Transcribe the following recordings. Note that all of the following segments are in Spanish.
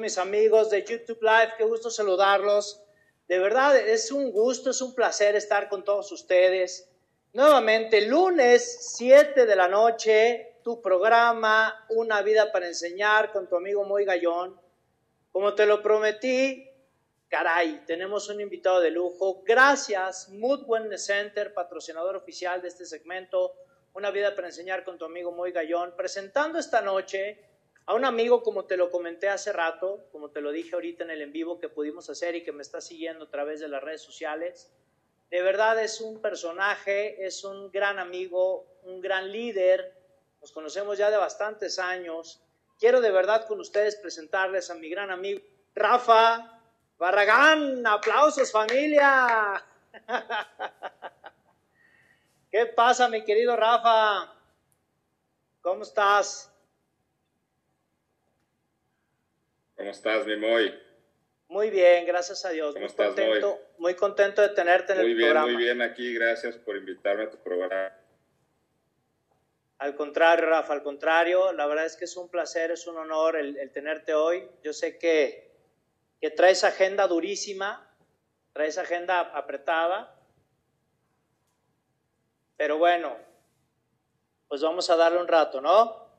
mis amigos de YouTube Live? Qué gusto saludarlos. De verdad, es un gusto, es un placer estar con todos ustedes. Nuevamente, lunes 7 de la noche, tu programa Una vida para enseñar con tu amigo Moy Gallón. Como te lo prometí, caray, tenemos un invitado de lujo. Gracias, Mood Wellness Center, patrocinador oficial de este segmento, Una vida para enseñar con tu amigo Moy Gallón, presentando esta noche a un amigo, como te lo comenté hace rato, como te lo dije ahorita en el en vivo que pudimos hacer y que me está siguiendo a través de las redes sociales. De verdad es un personaje, es un gran amigo, un gran líder. Nos conocemos ya de bastantes años. Quiero de verdad con ustedes presentarles a mi gran amigo Rafa Barragán, aplausos familia. ¿Qué pasa, mi querido Rafa? ¿Cómo estás? ¿Cómo estás, mi Moy? Muy bien, gracias a Dios. ¿Cómo muy estás, contento, muy contento de tenerte en muy el bien, programa. Muy bien, aquí, gracias por invitarme a tu programa. Al contrario, Rafa, al contrario, la verdad es que es un placer, es un honor el, el tenerte hoy. Yo sé que que traes agenda durísima, traes agenda apretada, pero bueno, pues vamos a darle un rato, ¿no?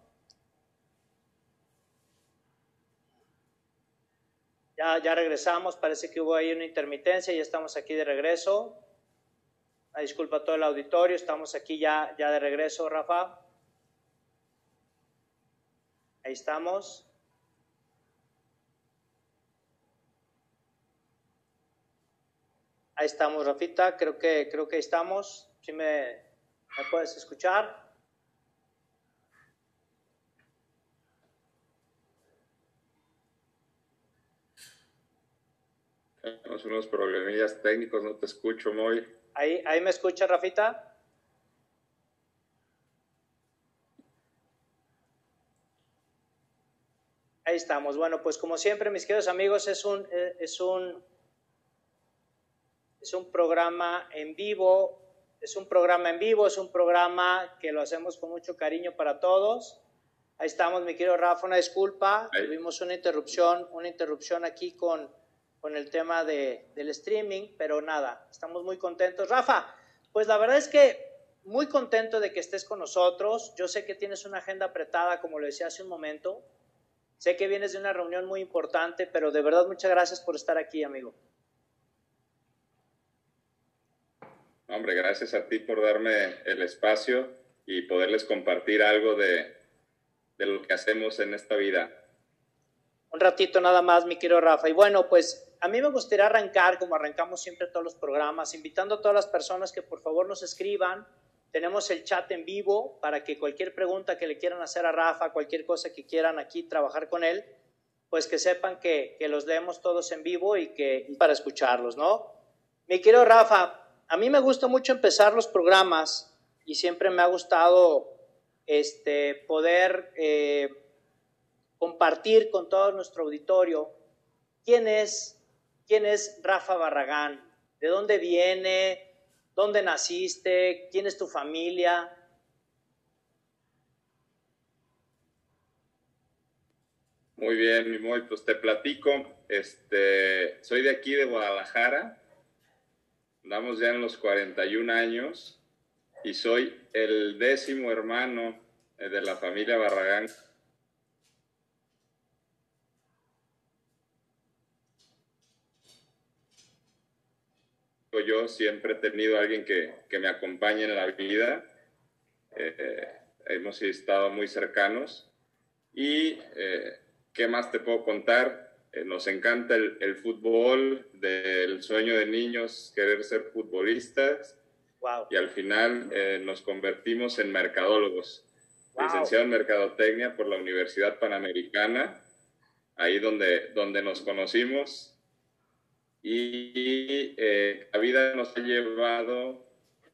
Ya, regresamos, parece que hubo ahí una intermitencia, ya estamos aquí de regreso. Una disculpa a todo el auditorio, estamos aquí ya, ya de regreso, Rafa. Ahí estamos. Ahí estamos, Rafita. Creo que, creo que ahí estamos. ¿Sí me, me puedes escuchar? Tenemos unos problemillas técnicos, no te escucho, muy. ¿Ahí, ahí me escucha, Rafita? Ahí estamos. Bueno, pues como siempre, mis queridos amigos, es un, es un, es un programa en vivo, es un programa en vivo, es un programa que lo hacemos con mucho cariño para todos. Ahí estamos, mi querido Rafa, una disculpa, Ahí. tuvimos una interrupción, una interrupción aquí con, con el tema de, del streaming, pero nada, estamos muy contentos. Rafa, pues la verdad es que muy contento de que estés con nosotros. Yo sé que tienes una agenda apretada, como lo decía hace un momento. Sé que vienes de una reunión muy importante, pero de verdad muchas gracias por estar aquí, amigo. Hombre, gracias a ti por darme el espacio y poderles compartir algo de, de lo que hacemos en esta vida. Un ratito nada más, mi querido Rafa. Y bueno, pues a mí me gustaría arrancar, como arrancamos siempre todos los programas, invitando a todas las personas que por favor nos escriban. Tenemos el chat en vivo para que cualquier pregunta que le quieran hacer a Rafa, cualquier cosa que quieran aquí trabajar con él, pues que sepan que, los leemos todos en vivo y que para escucharlos, ¿no? Mi querido Rafa, a mí me gusta mucho empezar los programas y siempre me ha gustado este, poder eh, compartir con todo nuestro auditorio quién es, quién es Rafa Barragán, de dónde viene, dónde naciste, quién es tu familia. Muy bien, mi Moy, pues te platico. Este, soy de aquí, de Guadalajara. Andamos ya en los 41 años y soy el décimo hermano eh, de la familia Barragán. Yo siempre he tenido a alguien que, que me acompañe en la vida. Eh, hemos estado muy cercanos. Y, eh, ¿qué más te puedo contar? Eh, nos encanta el, el fútbol, del sueño de niños, querer ser futbolistas Wow. y al final eh, nos convertimos en mercadólogos. Wow. Licenciado en Mercadotecnia por la Universidad Panamericana, ahí donde, donde nos conocimos. Y eh, la vida nos ha llevado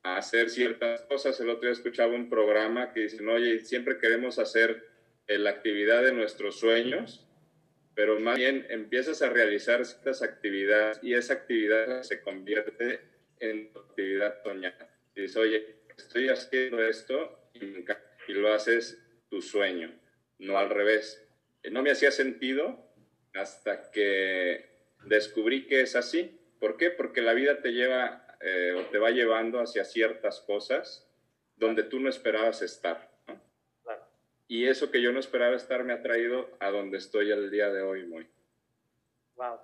a hacer ciertas cosas. El otro día escuchaba un programa que dicen, oye, siempre queremos hacer eh, la actividad de nuestros sueños, pero más bien empiezas a realizar ciertas actividades y esa actividad se convierte en actividad soñada. Y dices, oye, estoy haciendo esto y, me encanta", y lo haces tu sueño, no al revés. Eh, No me hacía sentido hasta que descubrí que es así. ¿Por qué? Porque la vida te lleva eh, o te va llevando hacia ciertas cosas donde tú no esperabas estar. Y eso que yo no esperaba estar me ha traído a donde estoy al día de hoy, muy. Wow.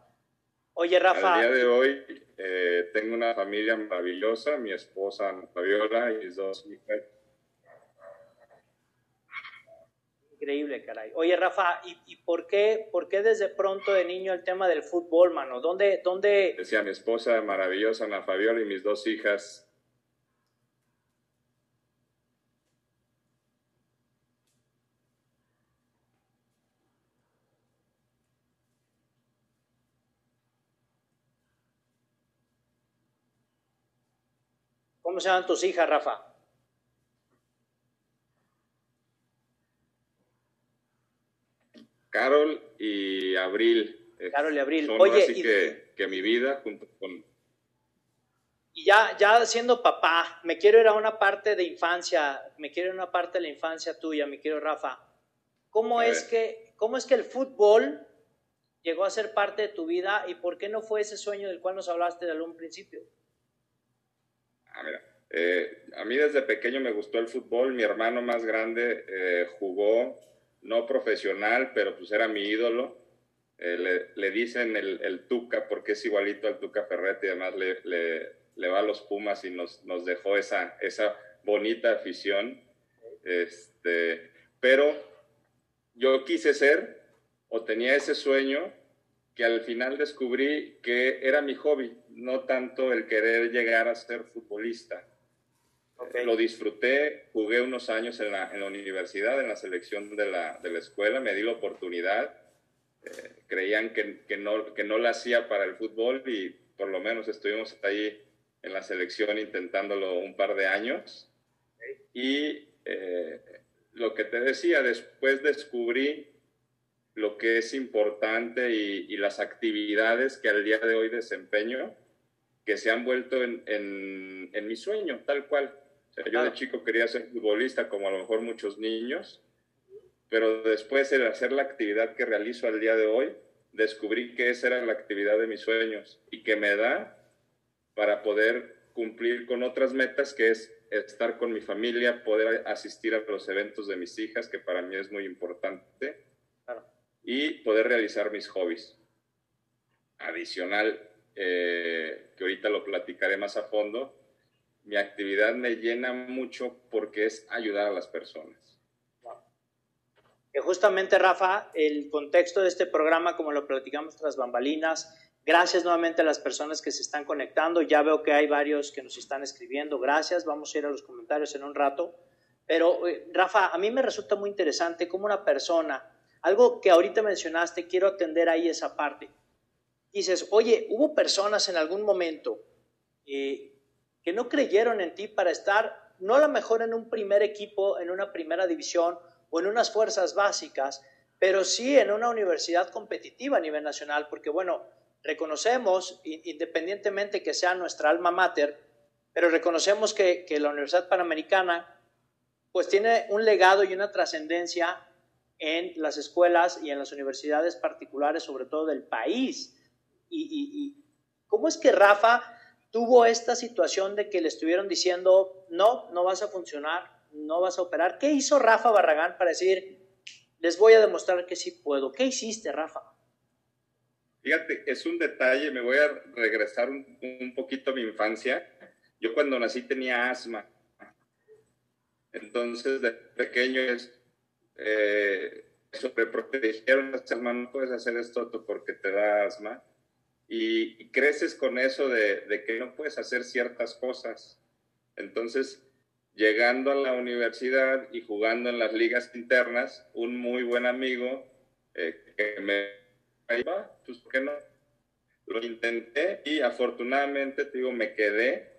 Oye, Rafa. Al día de hoy eh, tengo una familia maravillosa, mi esposa Fabiola y mis dos hijas Increíble, caray. Oye, Rafa, ¿y, por, qué, por qué desde pronto de niño el tema del fútbol, mano? ¿Dónde, dónde... Decía mi esposa maravillosa, Ana Fabiola, y mis dos hijas. ¿Cómo se llaman tus hijas, Rafa? Carol y Abril. Carol y Abril. Son Oye, así que, que mi vida junto con... Y ya, ya siendo papá, me quiero ir a una parte de infancia, me quiero ir a una parte de la infancia tuya, mi quiero Rafa. ¿Cómo es, que, ¿Cómo es que el fútbol llegó a ser parte de tu vida y por qué no fue ese sueño del cual nos hablaste de algún principio? Ah, mira, eh, a mí desde pequeño me gustó el fútbol, mi hermano más grande eh, jugó no profesional, pero pues era mi ídolo. Eh, le, dicen el, Tuca porque es igualito al Tuca Ferretti, además le, le, va a los Pumas y nos, nos dejó esa, esa bonita afición. Este, pero yo quise ser o tenía ese sueño que al final descubrí que era mi hobby, no tanto el querer llegar a ser futbolista. Lo disfruté, jugué unos años en la, en la, universidad, en la selección de la, de la escuela, me di la oportunidad. Eh, creían que, que, no, que no la hacía para el fútbol y por lo menos estuvimos ahí en la selección intentándolo un par de años. Y eh, lo que te decía, después descubrí lo que es importante y, y, las actividades que al día de hoy desempeño, que se han vuelto en, en, en mi sueño, tal cual yo de chico quería ser futbolista, como a lo mejor muchos niños, pero después de hacer la actividad que realizo al día de hoy, descubrí que esa era la actividad de mis sueños y que me da para poder cumplir con otras metas, que es estar con mi familia, poder asistir a los eventos de mis hijas, que para mí es muy importante, y poder realizar mis hobbies. Adicional, eh, que ahorita lo platicaré más a fondo, mi actividad me llena mucho porque es ayudar a las personas. Justamente, Rafa, el contexto de este programa, como lo platicamos tras bambalinas, gracias nuevamente a las personas que se están conectando. Ya veo que hay varios que nos están escribiendo. Gracias, vamos a ir a los comentarios en un rato. Pero, eh, Rafa, a mí me resulta muy interesante cómo una persona, algo que ahorita mencionaste, quiero atender ahí esa parte. Dices, oye, hubo personas en algún momento eh, que no creyeron en ti para estar no a lo mejor en un primer equipo, en una primera división o en unas fuerzas básicas, pero sí en una universidad competitiva a nivel nacional, porque bueno, reconocemos, independientemente que sea nuestra alma mater, pero reconocemos que, la Universidad Panamericana pues tiene un legado y una trascendencia en las escuelas y en las universidades particulares, sobre todo del país. y cómo es que Rafa tuvo esta situación de que le estuvieron diciendo, no, no vas a funcionar, no vas a operar. ¿Qué hizo Rafa Barragán para decir, les voy a demostrar que sí puedo? ¿Qué hiciste, Rafa? Fíjate, es un detalle, me voy a regresar un, poquito a mi infancia. Yo cuando nací tenía asma. Entonces, de pequeño es, eh, sobreprotegieron, no puedes hacer esto porque te da asma y, creces con eso de, que no puedes hacer ciertas cosas. Entonces, llegando a la universidad y jugando en las ligas internas, un muy buen amigo eh, que me iba, pues ¿por qué no? Lo intenté y afortunadamente, te digo, me quedé.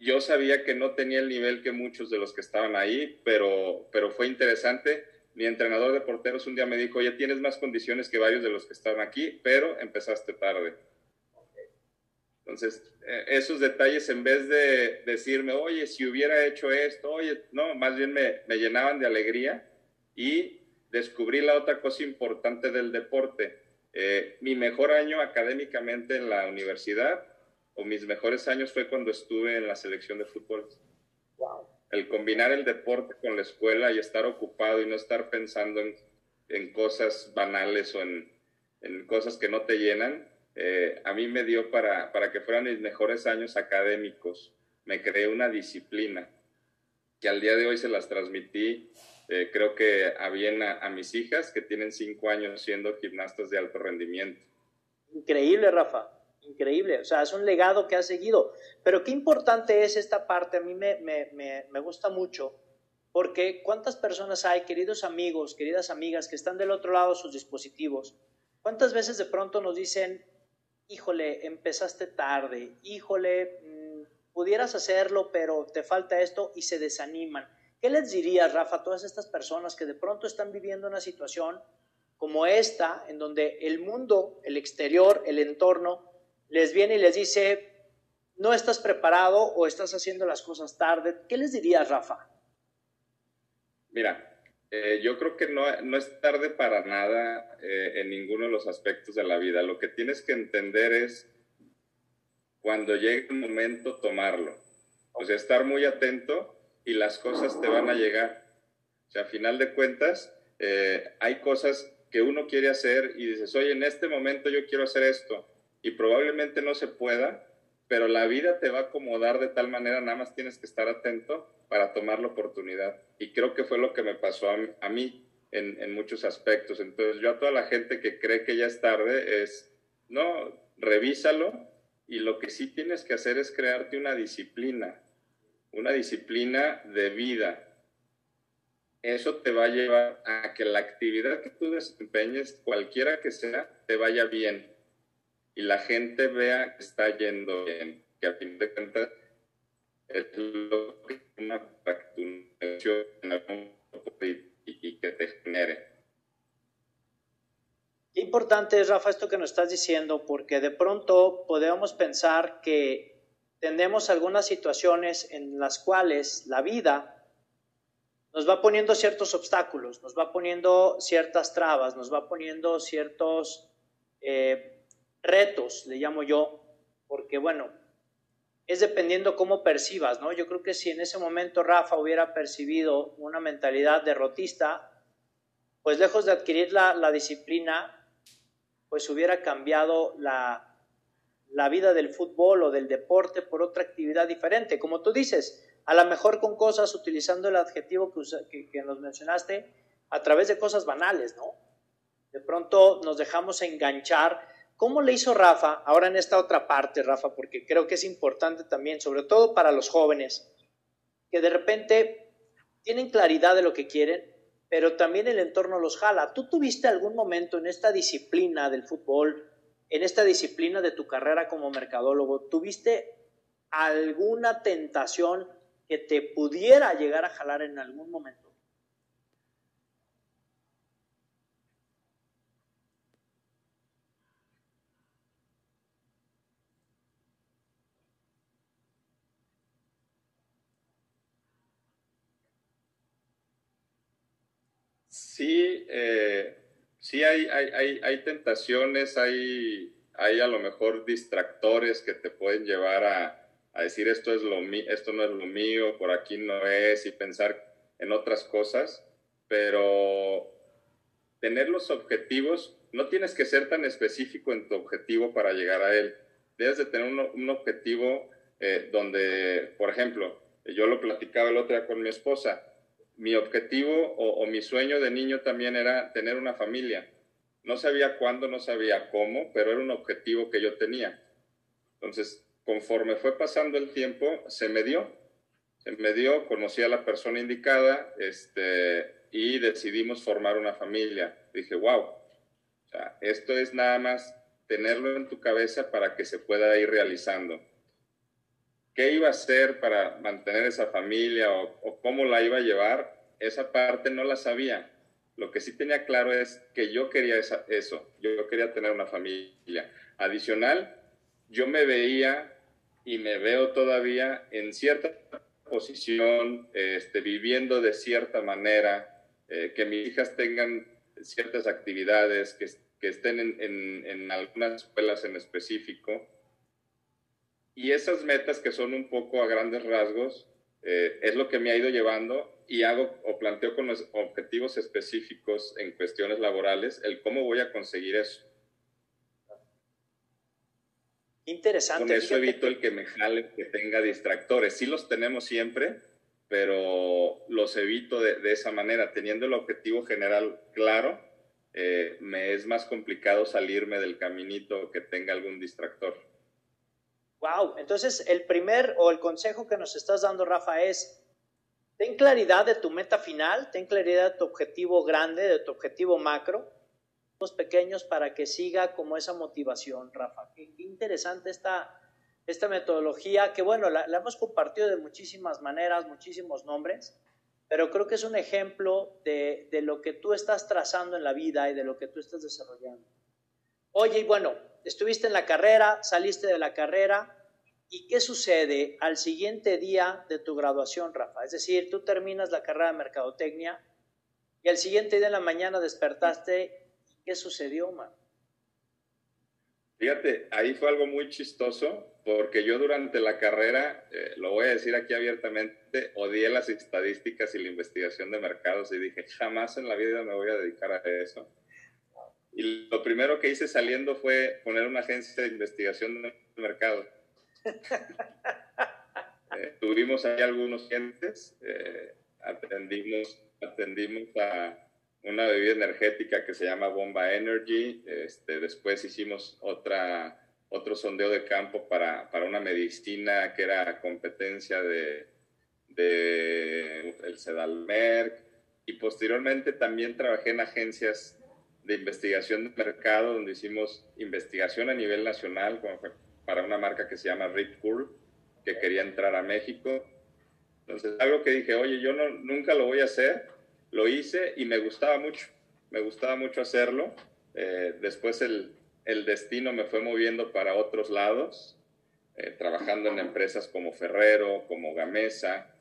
Yo sabía que no tenía el nivel que muchos de los que estaban ahí, pero, pero fue interesante mi entrenador de porteros un día me dijo, ya tienes más condiciones que varios de los que están aquí, pero empezaste tarde. Entonces, eh, esos detalles, en vez de decirme, oye, si hubiera hecho esto, oye, no, más bien me, llenaban de alegría y descubrí la otra cosa importante del deporte. Eh, mi mejor año académicamente en la universidad o mis mejores años fue cuando estuve en la selección de fútbol. El combinar el deporte con la escuela y estar ocupado y no estar pensando en, en cosas banales o en, en, cosas que no te llenan, eh, a mí me dio para, para que fueran mis mejores años académicos. Me creé una disciplina que al día de hoy se las transmití eh, creo que a bien a, mis hijas que tienen cinco años siendo gimnastas de alto rendimiento. Increíble, Rafa, increíble. O sea, es un legado que ha seguido. Pero qué importante es esta parte, a mí me, me, me, me gusta mucho, porque cuántas personas hay, queridos amigos, queridas amigas, que están del otro lado de sus dispositivos. ¿Cuántas veces de pronto nos dicen, híjole, empezaste tarde, híjole, mm, pudieras hacerlo, pero te falta esto y se desaniman? ¿Qué les dirías, Rafa, a todas estas personas que de pronto están viviendo una situación como esta, en donde el mundo, el exterior, el entorno, les viene y les dice, no estás preparado o estás haciendo las cosas tarde? ¿Qué les dirías, Rafa? Mira, eh, yo creo que no, no, es tarde para nada eh, en ninguno de los aspectos de la vida. Lo que tienes que entender es cuando llegue el momento tomarlo. O sea, estar muy atento y las cosas te van a llegar. O sea, a final de cuentas, eh, hay cosas que uno quiere hacer y dices, oye, en este momento yo quiero hacer esto y probablemente no se pueda, pero la vida te va a acomodar de tal manera, nada más tienes que estar atento para tomar la oportunidad. Y creo que fue lo que me pasó a, mí en, en, muchos aspectos. Entonces, yo a toda la gente que cree que ya es tarde es, no, revísalo y lo que sí tienes que hacer es crearte una disciplina una disciplina de vida. Eso te va a llevar a que la actividad que tú desempeñes, cualquiera que sea, te vaya bien. Y la gente vea que está yendo bien, que a fin de cuentas es lo que una y, y que te genere. Importante Rafa, esto que nos estás diciendo, porque de pronto podemos pensar que tenemos algunas situaciones en las cuales la vida nos va poniendo ciertos obstáculos, nos va poniendo ciertas trabas, nos va poniendo ciertos eh, retos, le llamo yo, porque bueno, es dependiendo cómo percibas, ¿no? Yo creo que si en ese momento Rafa hubiera percibido una mentalidad derrotista, pues lejos de adquirir la, la disciplina, pues hubiera cambiado la, la vida del fútbol o del deporte por otra actividad diferente. Como tú dices, a lo mejor con cosas, utilizando el adjetivo que, que, nos mencionaste, a través de cosas banales, ¿no? De pronto nos dejamos enganchar. ¿Cómo le hizo Rafa ahora en esta otra parte, Rafa? Porque creo que es importante también, sobre todo para los jóvenes, que de repente tienen claridad de lo que quieren, pero también el entorno los jala. ¿Tú tuviste algún momento en esta disciplina del fútbol en esta disciplina de tu carrera como mercadólogo, ¿tuviste alguna tentación que te pudiera llegar a jalar en algún momento? Sí, eh, sí hay, hay, hay, tentaciones, hay, hay a lo mejor distractores que te pueden llevar a, a decir esto, es lo esto no es lo mío, por aquí no es, y pensar en otras cosas, pero tener los objetivos, no tienes que ser tan específico en tu objetivo para llegar a él. Debes de tener un, un objetivo eh, donde, por ejemplo, yo lo platicaba el otro día con mi esposa, mi objetivo o, mi sueño de niño también era tener una familia. No sabía cuándo, no sabía cómo, pero era un objetivo que yo tenía. Entonces, conforme fue pasando el tiempo, se me dio. Se me dio, conocí a la persona indicada este, y decidimos formar una familia. Dije, wow, esto es nada más tenerlo en tu cabeza para que se pueda ir realizando qué iba a hacer para mantener esa familia o, cómo la iba a llevar, esa parte no la sabía. Lo que sí tenía claro es que yo quería eso, yo quería tener una familia. Adicional, yo me veía y me veo todavía en cierta posición, este, viviendo de cierta manera, eh, que mis hijas tengan ciertas actividades, que, que estén en, en, en, algunas escuelas en específico. Y esas metas que son un poco a grandes rasgos, eh, es lo que me ha ido llevando y hago o planteo con los objetivos específicos en cuestiones laborales el cómo voy a conseguir eso. Interesante. Con eso evito el que me jale, que tenga distractores. Sí los tenemos siempre, pero los evito de, de esa manera. Teniendo el objetivo general claro, eh, me es más complicado salirme del caminito que tenga algún distractor. Wow, entonces el primer o el consejo que nos estás dando, Rafa, es ten claridad de tu meta final, ten claridad de tu objetivo grande, de tu objetivo macro, los pequeños para que siga como esa motivación, Rafa. Qué, interesante esta, esta metodología que, bueno, la, la, hemos compartido de muchísimas maneras, muchísimos nombres, pero creo que es un ejemplo de, de lo que tú estás trazando en la vida y de lo que tú estás desarrollando. Oye, y bueno, estuviste en la carrera, saliste de la carrera, ¿y qué sucede al siguiente día de tu graduación, Rafa? Es decir, tú terminas la carrera de mercadotecnia y al siguiente día en la mañana despertaste, ¿y qué sucedió, man? Fíjate, ahí fue algo muy chistoso, porque yo durante la carrera, eh, lo voy a decir aquí abiertamente, odié las estadísticas y la investigación de mercados y dije, jamás en la vida me voy a dedicar a eso. Y lo primero que hice saliendo fue poner una agencia de investigación de mercado. eh, tuvimos ahí algunos clientes, eh, atendimos, atendimos a una bebida energética que se llama Bomba Energy, este, después hicimos otra, otro sondeo de campo para, para una medicina que era competencia de, de el Sedalmerc, y posteriormente también trabajé en agencias de investigación de mercado, donde hicimos investigación a nivel nacional, para una marca que se llama Rip Curl, que quería entrar a México. Entonces, algo que dije, oye, yo no, nunca lo voy a hacer, lo hice y me gustaba mucho, me gustaba mucho hacerlo. Eh, después el, el, destino me fue moviendo para otros lados, eh, trabajando en empresas como Ferrero, como Gamesa,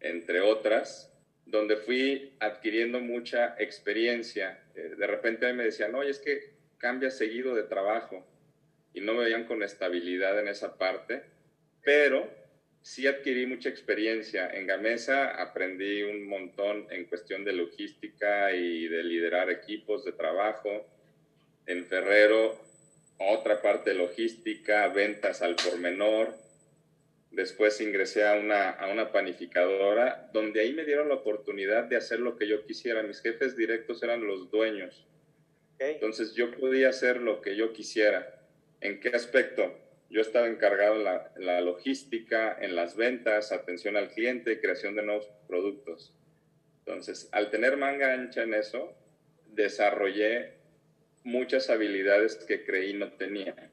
entre otras donde fui adquiriendo mucha experiencia. Eh, de repente me decían, oye, es que cambia seguido de trabajo y no me veían con estabilidad en esa parte, pero sí adquirí mucha experiencia. En Gamesa aprendí un montón en cuestión de logística y de liderar equipos de trabajo. En Ferrero, otra parte logística, ventas al por menor. Después ingresé a una, a una panificadora donde ahí me dieron la oportunidad de hacer lo que yo quisiera. Mis jefes directos eran los dueños. Okay. Entonces yo podía hacer lo que yo quisiera. ¿En qué aspecto? Yo estaba encargado en la, en la logística, en las ventas, atención al cliente, creación de nuevos productos. Entonces, al tener manga ancha en eso, desarrollé muchas habilidades que creí no tenía.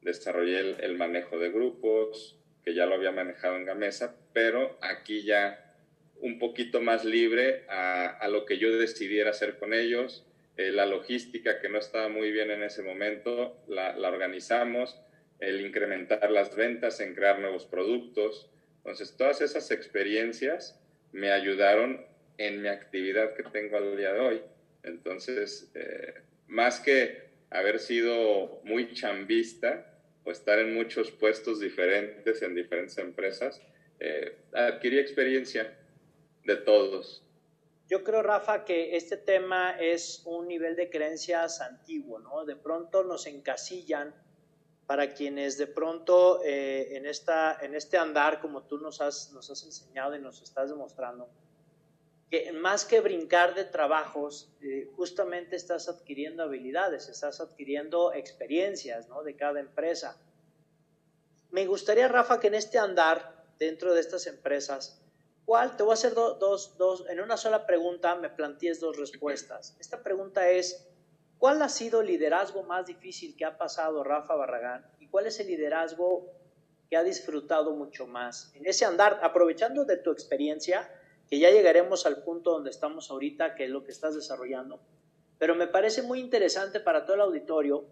Desarrollé el, el manejo de grupos, que ya lo había manejado en Gamesa, pero aquí ya un poquito más libre a, a lo que yo decidiera hacer con ellos. Eh, la logística que no estaba muy bien en ese momento, la, la, organizamos, el incrementar las ventas, en crear nuevos productos. Entonces, todas esas experiencias me ayudaron en mi actividad que tengo al día de hoy. Entonces, eh, más que haber sido muy chambista, o estar en muchos puestos diferentes en diferentes empresas, eh, adquirí experiencia de todos. Yo creo, Rafa, que este tema es un nivel de creencias antiguo, ¿no? De pronto nos encasillan para quienes de pronto eh, en, esta, en este andar, como tú nos has, nos has enseñado y nos estás demostrando, que más que brincar de trabajos, eh, justamente estás adquiriendo habilidades, estás adquiriendo experiencias ¿no? de cada empresa. Me gustaría, Rafa, que en este andar dentro de estas empresas, ¿cuál? Te voy a hacer do, dos, dos, en una sola pregunta me plantees dos respuestas. Esta pregunta es, ¿cuál ha sido el liderazgo más difícil que ha pasado Rafa Barragán? ¿Y cuál es el liderazgo que ha disfrutado mucho más? En ese andar, aprovechando de tu experiencia, que ya llegaremos al punto donde estamos ahorita, que es lo que estás desarrollando. Pero me parece muy interesante para todo el auditorio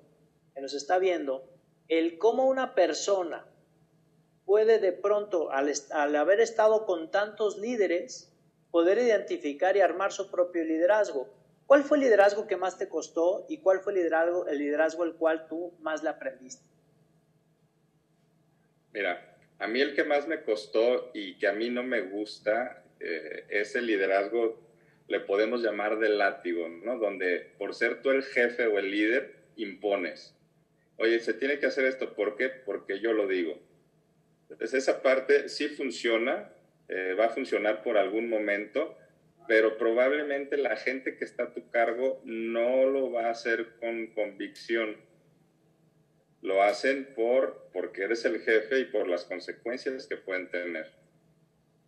que nos está viendo el cómo una persona puede de pronto, al, haber estado con tantos líderes, poder identificar y armar su propio liderazgo. ¿Cuál fue el liderazgo que más te costó y cuál fue el liderazgo, el liderazgo el cual tú más le aprendiste? Mira, a mí el que más me costó y que a mí no me gusta eh, es el liderazgo, le podemos llamar de látigo, ¿no? Donde por ser tú el jefe o el líder, impones. Oye, se tiene que hacer esto, ¿por qué? Porque yo lo digo. Entonces esa parte sí funciona, eh, va a funcionar por algún momento, pero probablemente la gente que está a tu cargo no lo va a hacer con convicción. Lo hacen por, porque eres el jefe y por las consecuencias que pueden tener.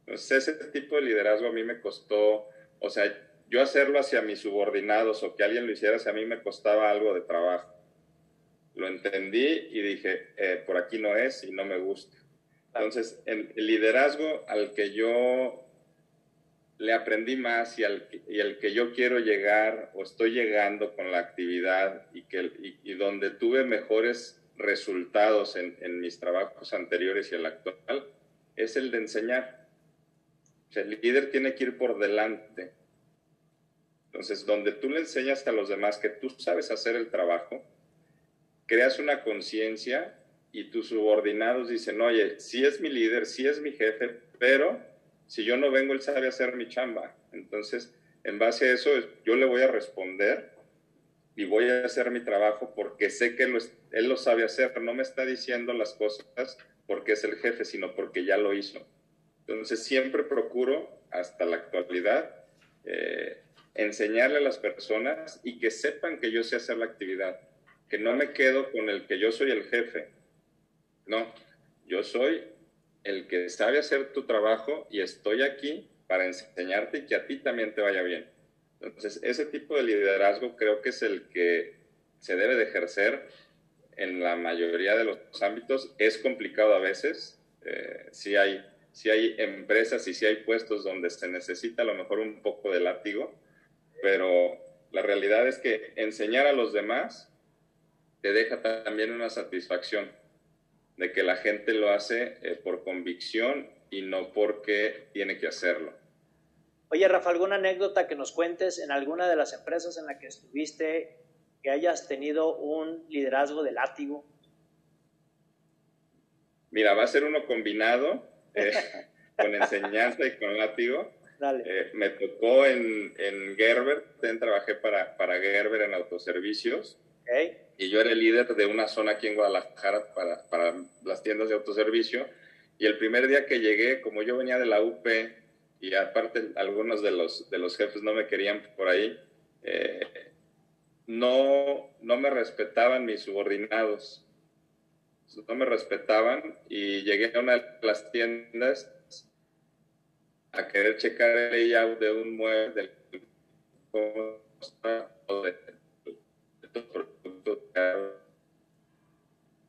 Ese tipo de liderazgo a mí me costó, o sea, yo hacerlo hacia mis subordinados o que alguien lo hiciera hacia mí me costaba algo de trabajo. Lo entendí y dije, eh, por aquí no es y no me gusta. Entonces, el liderazgo al que yo le aprendí más y al, y el que yo quiero llegar o estoy llegando con la actividad y, que, y, donde tuve mejores resultados en, en, mis trabajos anteriores y el actual, es el de enseñar. El líder tiene que ir por delante. Entonces, donde tú le enseñas a los demás que tú sabes hacer el trabajo, creas una conciencia y tus subordinados dicen, oye, sí es mi líder, sí es mi jefe, pero si yo no vengo, él sabe hacer mi chamba. Entonces, en base a eso, yo le voy a responder y voy a hacer mi trabajo porque sé que él lo sabe hacer, no me está diciendo las cosas porque es el jefe, sino porque ya lo hizo. Entonces, siempre procuro, hasta la actualidad, eh, enseñarle a las personas y que sepan que yo sé hacer la actividad, que no me quedo con el que yo soy el jefe. No, yo soy el que sabe hacer tu trabajo y estoy aquí para enseñarte y que a ti también te vaya bien. Entonces, ese tipo de liderazgo creo que es el que se debe de ejercer en la mayoría de los ámbitos. Es complicado a veces. Eh, si, hay, si hay empresas y si hay puestos donde se necesita a lo mejor un poco de látigo, pero la realidad es que enseñar a los demás te deja también una satisfacción de que la gente lo hace eh, por convicción y no porque tiene que hacerlo. Oye, Rafa, ¿alguna anécdota que nos cuentes en alguna de las empresas en la que estuviste que hayas tenido un liderazgo de látigo? Mira, va a ser uno combinado eh, con enseñanza y con látigo. Eh, me tocó en, en Gerber, también trabajé para, para Gerber en autoservicios. Okay y yo era el líder de una zona aquí en Guadalajara para, para, las tiendas de autoservicio. Y el primer día que llegué, como yo venía de la UP y aparte algunos de los, de los jefes no me querían por ahí, eh, no, no me respetaban mis subordinados. No me respetaban y llegué a una de las tiendas a querer checar el layout de un mueble, de,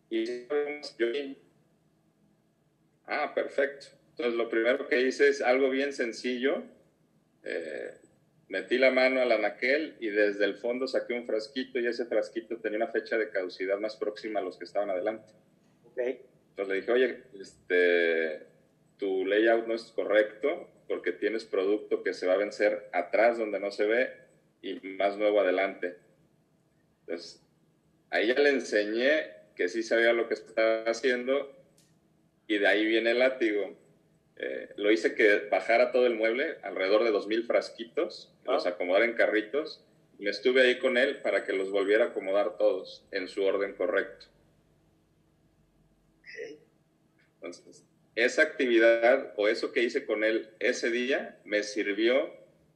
y ah, perfecto. Entonces lo primero que hice es algo bien sencillo. Eh, metí la mano al anaquel y desde el fondo saqué un frasquito y ese frasquito tenía una fecha de caducidad más próxima a los que estaban adelante. Okay. Entonces le dije, oye, este, tu layout no es correcto porque tienes producto que se va a vencer atrás donde no se ve y más nuevo adelante. Entonces, ahí ya le enseñé que sí sabía lo que estaba haciendo y de ahí viene el látigo. Eh, lo hice que bajara todo el mueble, alrededor de 2.000 frasquitos, los acomodara en carritos y estuve ahí con él para que los volviera a acomodar todos en su orden correcto. Entonces, esa actividad o eso que hice con él ese día me sirvió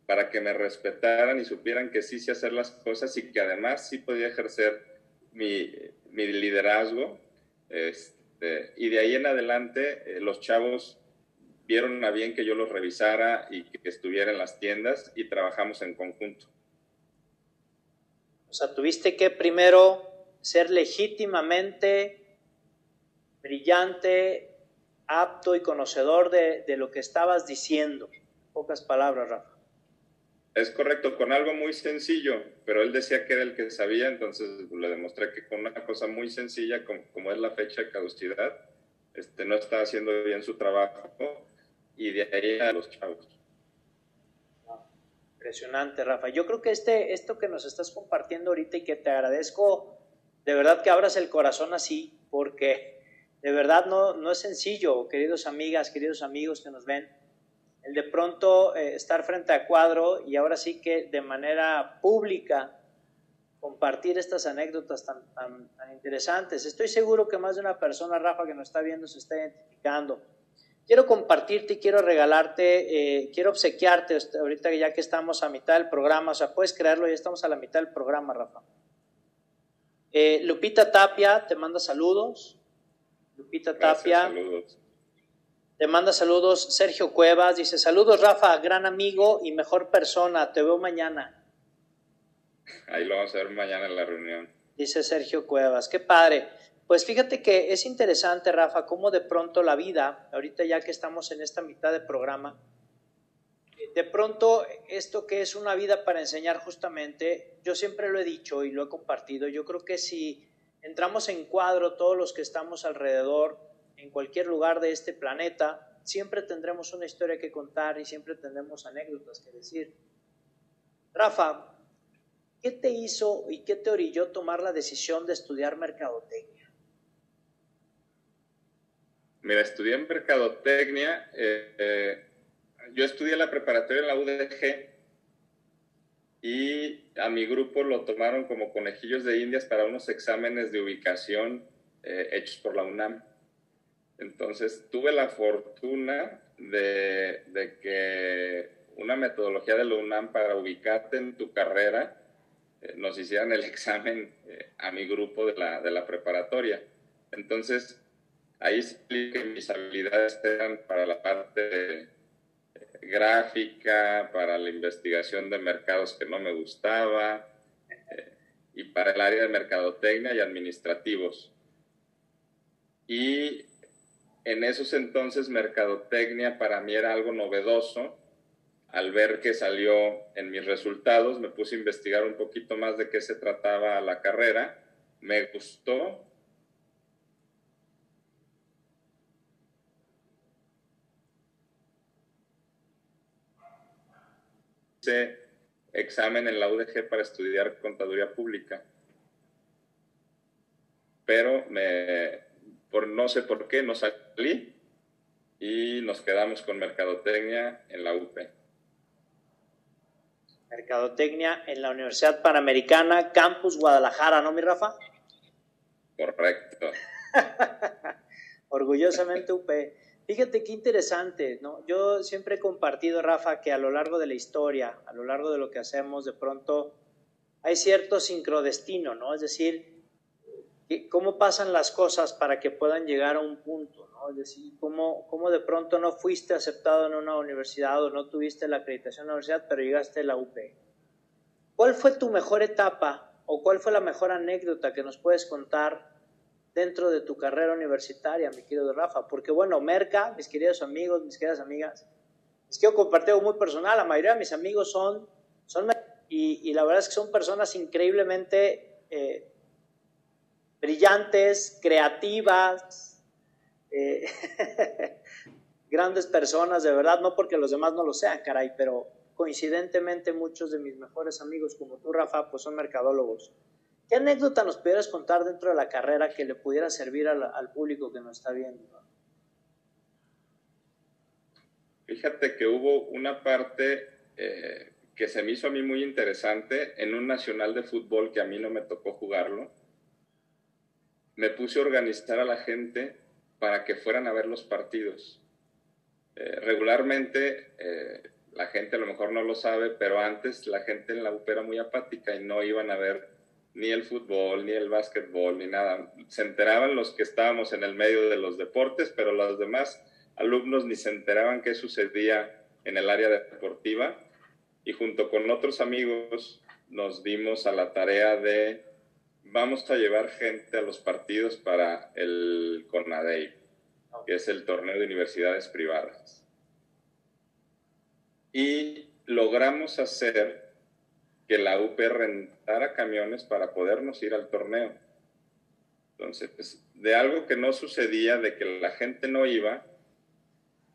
para que me respetaran y supieran que sí sé hacer las cosas y que además sí podía ejercer mi, liderazgo. Este, y de ahí en adelante eh, los chavos vieron a bien que yo los revisara y que estuviera en las tiendas y trabajamos en conjunto. O sea, tuviste que primero ser legítimamente brillante, apto y conocedor de, de lo que estabas diciendo. Pocas palabras, Rafa. Es correcto, con algo muy sencillo, pero él decía que era el que sabía, entonces le demostré que con una cosa muy sencilla, como, es la fecha de caducidad, este, no está haciendo bien su trabajo y de ahí a los chavos. Impresionante, Rafa. Yo creo que este, esto que nos estás compartiendo ahorita y que te agradezco, de verdad que abras el corazón así, porque de verdad no, no es sencillo, queridos amigas, queridos amigos que nos ven, el de pronto eh, estar frente a cuadro y ahora sí que de manera pública compartir estas anécdotas tan, tan, interesantes. Estoy seguro que más de una persona, Rafa, que nos está viendo se está identificando quiero compartirte y quiero regalarte, eh, quiero obsequiarte este, ahorita ya que estamos a mitad del programa, o sea, puedes creerlo, ya estamos a la mitad del programa, Rafa. Eh, Lupita Tapia te manda saludos. Lupita Tapia. Te manda saludos Sergio Cuevas, dice saludos Rafa, gran amigo y mejor persona, te veo mañana. Ahí lo vamos a ver mañana en la reunión. Dice Sergio Cuevas, qué padre. Pues fíjate que es interesante, Rafa, cómo de pronto la vida, ahorita ya que estamos en esta mitad de programa, de pronto esto que es una vida para enseñar justamente, yo siempre lo he dicho y lo he compartido, yo creo que si entramos en cuadro todos los que estamos alrededor, en cualquier lugar de este planeta, siempre tendremos una historia que contar y siempre tendremos anécdotas que decir. Rafa, ¿qué te hizo y qué te orilló tomar la decisión de estudiar mercadotecnia? Mira, estudié en mercadotecnia. Eh, eh, yo estudié la preparatoria en la UDG y a mi grupo lo tomaron como conejillos de indias para unos exámenes de ubicación eh, hechos por la UNAM. Entonces tuve la fortuna de, de, que una metodología de la UNAM para ubicarte en tu carrera nos hicieran el examen a mi grupo de la, de la preparatoria. Entonces, Ahí sí que mis habilidades eran para la parte eh, gráfica, para la investigación de mercados que no me gustaba eh, y para el área de mercadotecnia y administrativos. Y en esos entonces mercadotecnia para mí era algo novedoso. Al ver que salió en mis resultados, me puse a investigar un poquito más de qué se trataba la carrera. Me gustó examen en la UDG para estudiar contaduría pública. Pero me, por no sé por qué no salí y nos quedamos con mercadotecnia en la UP. Mercadotecnia en la Universidad Panamericana, Campus Guadalajara, ¿no, mi Rafa? Correcto. Orgullosamente UP. Fíjate qué interesante, ¿no? Yo siempre he compartido, Rafa, que a lo largo de la historia, a lo largo de lo que hacemos, de pronto hay cierto sincrodestino, ¿no? Es decir, cómo pasan las cosas para que puedan llegar a un punto, ¿no? Es decir, cómo, cómo de pronto no fuiste aceptado en una universidad o no tuviste la acreditación en la universidad, pero llegaste a la UP. ¿Cuál fue tu mejor etapa o cuál fue la mejor anécdota que nos puedes contar dentro de tu carrera universitaria, mi querido Rafa. Porque bueno, Merca, mis queridos amigos, mis queridas amigas, les quiero compartir algo muy personal. La mayoría de mis amigos son, son y, la verdad es que son personas increíblemente eh, brillantes, creativas, eh, grandes personas, de verdad, no porque los demás no lo sean, caray, pero coincidentemente muchos de mis mejores amigos como tú, Rafa, pues son mercadólogos. ¿Qué anécdota nos pudieras contar dentro de la carrera que le pudiera servir al, público que nos está viendo? Fíjate que hubo una parte eh, que se me hizo a mí muy interesante en un nacional de fútbol que a mí no me tocó jugarlo. Me puse a organizar a la gente para que fueran a ver los partidos. Eh, regularmente eh, la gente a lo mejor no lo sabe, pero antes la gente en la UP era muy apática y no iban a ver ni el fútbol, ni el básquetbol, ni nada. Se enteraban los que estábamos en el medio de los deportes, pero los demás alumnos ni se enteraban qué sucedía en el área deportiva. Y junto con otros amigos nos dimos a la tarea de vamos a llevar gente a los partidos para el CONADEI, que es el torneo de universidades privadas. Y logramos hacer que la UP rentara camiones para podernos ir al torneo. Entonces, de algo que no sucedía, de que la gente no iba,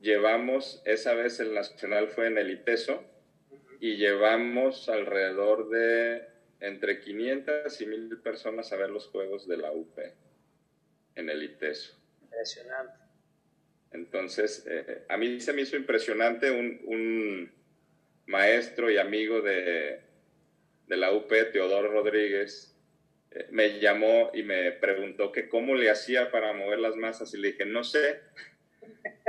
llevamos, esa vez el nacional fue en el ITESO, y llevamos alrededor de entre 500 y 1000 personas a ver los juegos de la UP en el ITESO. Impresionante. Entonces, eh, a mí se me hizo impresionante un, maestro y amigo de, de, la UP, Teodoro Rodríguez, eh, me llamó y me preguntó que cómo le hacía para mover las masas y le dije, no sé,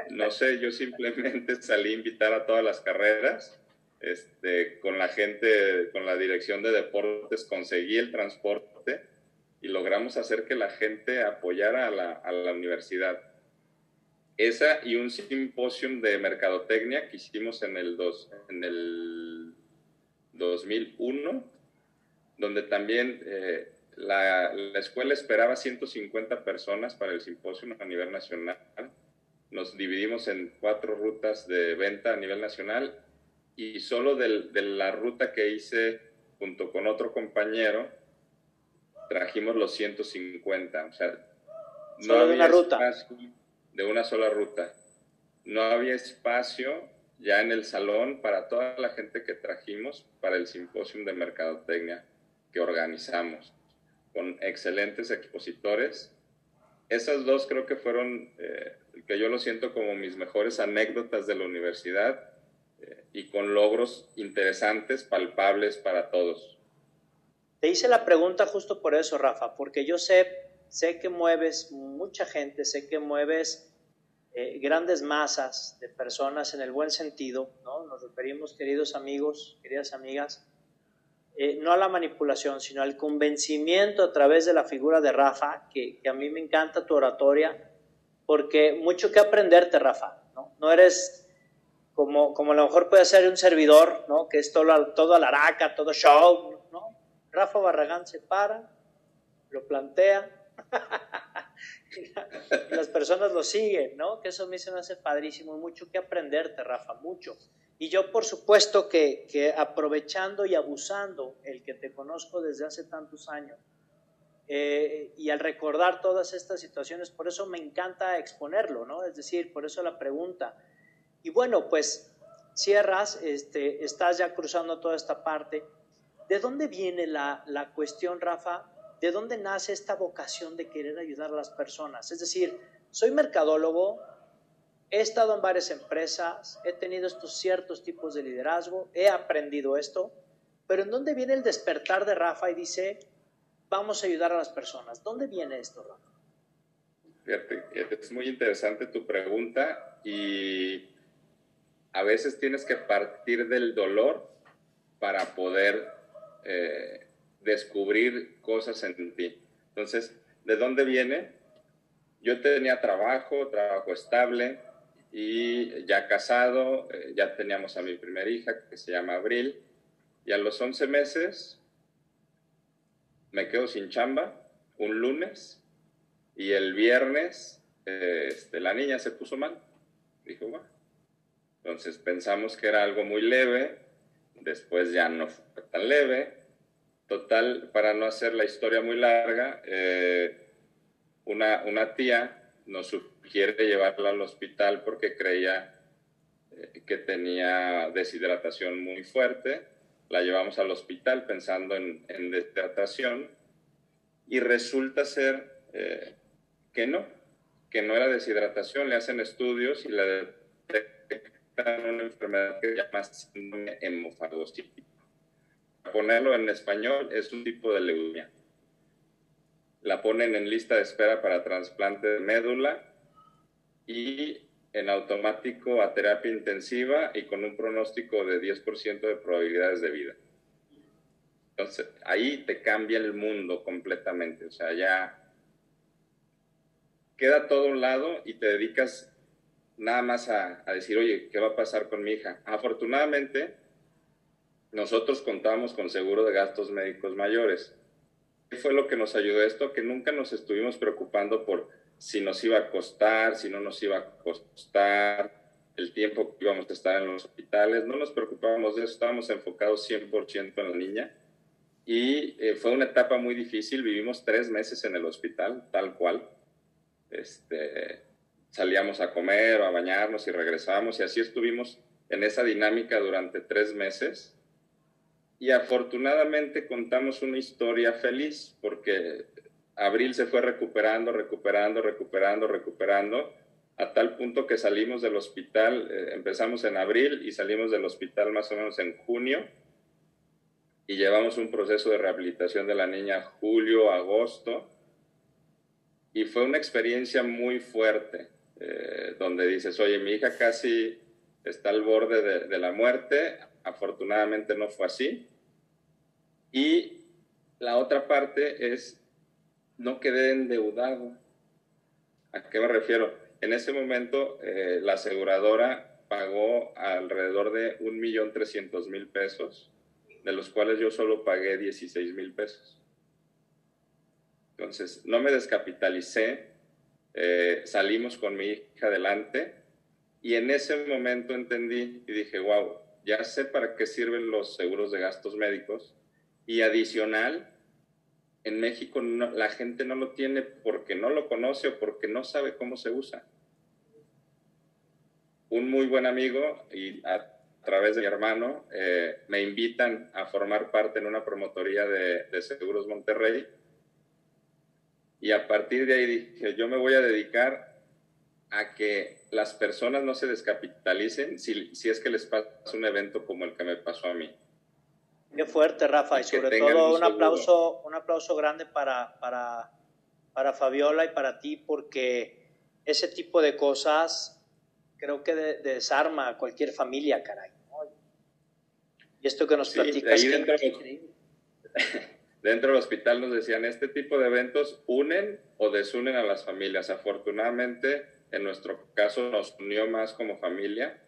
no sé, yo simplemente salí a invitar a todas las carreras. Este, con la gente, con la dirección de deportes, conseguí el transporte y logramos hacer que la gente apoyara a la, a la universidad. Esa y un simposium de mercadotecnia que hicimos en el, dos, en el 2001, donde también eh, la, la, escuela esperaba 150 personas para el simposio a nivel nacional. Nos dividimos en cuatro rutas de venta a nivel nacional y solo de, de la ruta que hice junto con otro compañero, trajimos los 150. O sea, no había una ruta. de una sola ruta. No había espacio ya en el salón para toda la gente que trajimos para el simposio de mercadotecnia que organizamos con excelentes expositores. Esas dos creo que fueron, eh, que yo lo siento como mis mejores anécdotas de la universidad eh, y con logros interesantes, palpables para todos. Te hice la pregunta justo por eso, Rafa, porque yo sé, sé que mueves mucha gente, sé que mueves eh, grandes masas de personas en el buen sentido, ¿no? Nos referimos, queridos amigos, queridas amigas, eh, no a la manipulación, sino al convencimiento a través de la figura de Rafa, que, a mí me encanta tu oratoria, porque mucho que aprenderte, Rafa, ¿no? No eres como, como a lo mejor puede ser un servidor, ¿no? Que es todo, todo alaraca, todo show, Rafa Barragán se para, lo plantea, las personas lo siguen, ¿no? Que eso a mí se me hace padrísimo, mucho que aprenderte, Rafa, mucho. Y yo, por supuesto, que, que aprovechando y abusando el que te conozco desde hace tantos años, eh, y al recordar todas estas situaciones, por eso me encanta exponerlo, ¿no? Es decir, por eso la pregunta. Y bueno, pues cierras, este, estás ya cruzando toda esta parte ¿De dónde viene la, cuestión, Rafa? ¿De dónde nace esta vocación de querer ayudar a las personas? Es decir, soy mercadólogo, he estado en varias empresas, he tenido estos ciertos tipos de liderazgo, he aprendido esto, pero ¿en dónde viene el despertar de Rafa y dice, vamos a ayudar a las personas? ¿Dónde viene esto, Rafa? Fíjate, es muy interesante tu pregunta y a veces tienes que partir del dolor para poder eh, descubrir cosas en ti. Entonces, ¿de dónde viene? Yo tenía trabajo, trabajo estable y ya casado, eh, ya teníamos a mi primera hija que se llama Abril y a los 11 meses me quedo sin chamba un lunes y el viernes este, la niña se puso mal. Dijo, bueno. Entonces pensamos que era algo muy leve, después ya no fue tan leve. Total, para no hacer la historia muy larga, eh, una, una, tía nos sugiere llevarla al hospital porque creía eh, que tenía deshidratación muy fuerte. La llevamos al hospital pensando en, en deshidratación y resulta ser eh, que no, que no era deshidratación. Le hacen estudios y le una enfermedad que se llama síndrome hemofagocítico. Para ponerlo en español, es un tipo de leucemia. La ponen en lista de espera para trasplante de médula y en automático a terapia intensiva y con un pronóstico de 10% de probabilidades de vida. Entonces, ahí te cambia el mundo completamente. O sea, ya queda todo a un lado y te dedicas nada más a, decir, oye, ¿qué va a pasar con mi hija? Afortunadamente, nosotros contábamos con seguro de gastos médicos mayores. ¿Qué fue lo que nos ayudó esto? Que nunca nos estuvimos preocupando por si nos iba a costar, si no nos iba a costar, el tiempo que íbamos a estar en los hospitales. No nos preocupábamos de eso, estábamos enfocados 100% en la niña. Y eh, fue una etapa muy difícil, vivimos tres meses en el hospital, tal cual. Este, salíamos a comer o a bañarnos y regresábamos y así estuvimos en esa dinámica durante tres meses Y afortunadamente contamos una historia feliz porque abril se fue recuperando, recuperando, recuperando, recuperando, a tal punto que salimos del hospital, eh, empezamos en abril y salimos del hospital más o menos en junio y llevamos un proceso de rehabilitación de la niña julio, agosto y fue una experiencia muy fuerte, eh, donde dices, oye, mi hija casi está al borde de, de la muerte, afortunadamente no fue así. Y la otra parte es no quedé endeudado. ¿A qué me refiero? En ese momento eh, la aseguradora pagó alrededor de 1.300.000 pesos, de los cuales yo solo pagué 16.000 pesos. Entonces, no me descapitalicé, eh, salimos con mi hija adelante y en ese momento entendí y dije, wow, ya sé para qué sirven los seguros de gastos médicos y adicional, en México la gente no lo tiene porque no lo conoce o porque no sabe cómo se usa. Un muy buen amigo y a través de mi hermano eh, me invitan a formar parte en una promotoría de, de, Seguros Monterrey y a partir de ahí dije, yo me voy a dedicar a que las personas no se descapitalicen si, si es que les pasa un evento como el que me pasó a mí. Qué fuerte, Rafa, y sobre todo un aplauso, un aplauso grande para, para, para Fabiola y para ti, porque ese tipo de cosas creo que desarma a cualquier familia, caray. Y esto que nos sí, platicas dentro, dentro del hospital nos decían, este tipo de eventos unen o desunen a las familias. Afortunadamente, en nuestro caso nos unió más como familia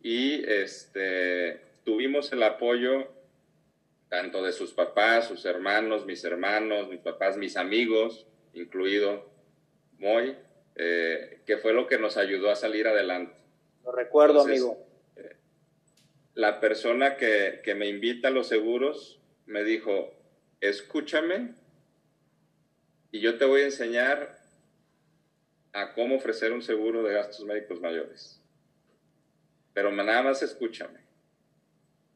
y este, tuvimos el apoyo tanto de sus papás, sus hermanos, mis hermanos, mis papás, mis amigos, incluido Moy, eh, que fue lo que nos ayudó a salir adelante. Lo recuerdo, amigo. Eh, la persona que, que me invita a los seguros me dijo, escúchame y yo te voy a enseñar a cómo ofrecer un seguro de gastos médicos mayores. Pero nada más escúchame.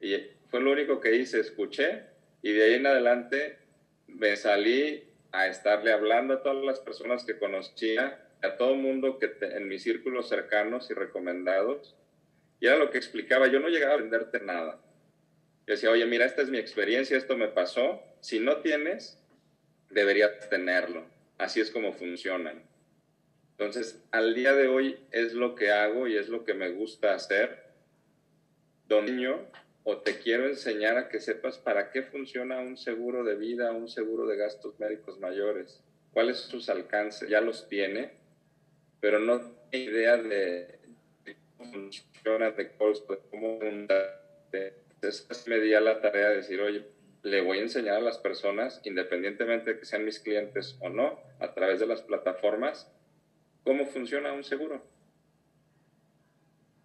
Y fue lo único que hice, escuché y de ahí en adelante me salí a estarle hablando a todas las personas que conocía, a todo mundo que en mis círculos cercanos y recomendados. Y era lo que explicaba, yo no llegaba a venderte nada. Yo decía, oye, mira, esta es mi experiencia, esto me pasó. Si no tienes, deberías tenerlo. Así es como funcionan. Entonces, al día de hoy es lo que hago y es lo que me gusta hacer. Dominio o te quiero enseñar a que sepas para qué funciona un seguro de vida, un seguro de gastos médicos mayores, cuáles son sus alcances, ya los tiene, pero no tiene idea de, cómo funciona, de cómo entonces me di a la tarea de decir, oye, le voy a enseñar a las personas, independientemente de que sean mis clientes o no, a través de las plataformas, cómo funciona un seguro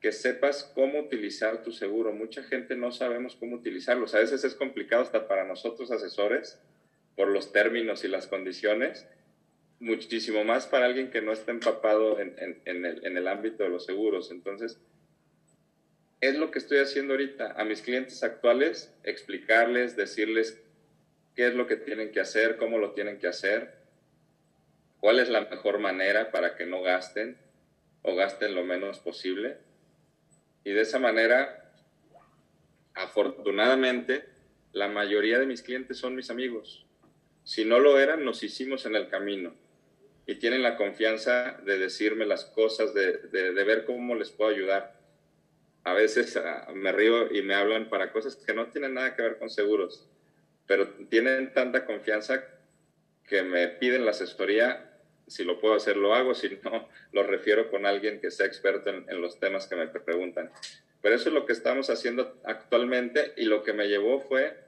que sepas cómo utilizar tu seguro. Mucha gente no sabemos cómo utilizarlos. A veces es complicado hasta para nosotros asesores por los términos y las condiciones, muchísimo más para alguien que no está empapado en, el, en el ámbito de los seguros. Entonces, es lo que estoy haciendo ahorita a mis clientes actuales, explicarles, decirles qué es lo que tienen que hacer, cómo lo tienen que hacer, cuál es la mejor manera para que no gasten o gasten lo menos posible y de esa manera, afortunadamente, la mayoría de mis clientes son mis amigos. Si no lo eran, nos hicimos en el camino y tienen la confianza de decirme las cosas, de, de, ver cómo les puedo ayudar. A veces uh, me río y me hablan para cosas que no tienen nada que ver con seguros, pero tienen tanta confianza que me piden la asesoría si lo puedo hacer, lo hago, si no, lo refiero con alguien que sea experto en, los temas que me preguntan. Pero eso es lo que estamos haciendo actualmente y lo que me llevó fue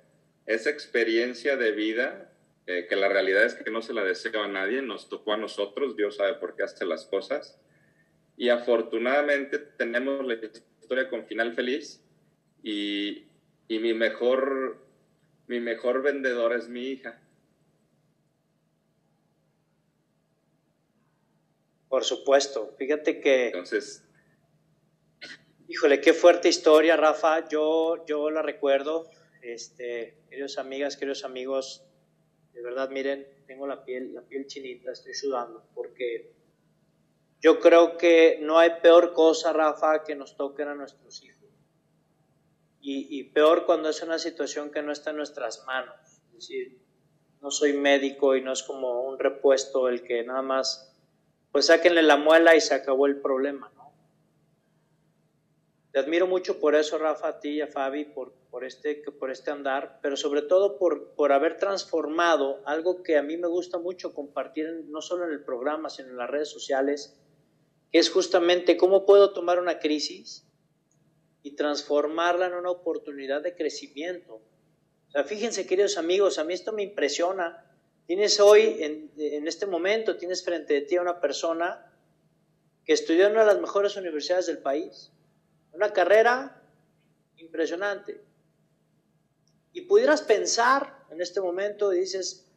esa experiencia de vida, eh, que la realidad es que no se la deseo a nadie, nos tocó a nosotros, Dios sabe por qué hace las cosas. Y afortunadamente tenemos la historia con final feliz y, y mi, mejor, mi mejor vendedor es mi hija Por supuesto. Fíjate que. Entonces. Híjole, qué fuerte historia, Rafa. Yo, yo la recuerdo. este, queridos amigas, queridos amigos, de verdad, miren, tengo la piel, la piel chinita, estoy sudando, porque yo creo que no hay peor cosa, Rafa, que nos toquen a nuestros hijos. Y, y peor cuando es una situación que no está en nuestras manos. Es decir, no soy médico y no es como un repuesto el que nada más, pues sáquenle la muela y se acabó el problema, ¿no? Te admiro mucho por eso, Rafa, a ti y a Fabi, por, por, este, por este andar, pero sobre todo por, por haber transformado algo que a mí me gusta mucho compartir, no solo en el programa, sino en las redes sociales, que es justamente cómo puedo tomar una crisis y transformarla en una oportunidad de crecimiento o sea, fíjense, queridos amigos, a mí esto me impresiona. Tienes hoy, en, este momento, tienes frente a ti a una persona que estudió en una de las mejores universidades del país. Una carrera impresionante. Y pudieras pensar en este momento y dices,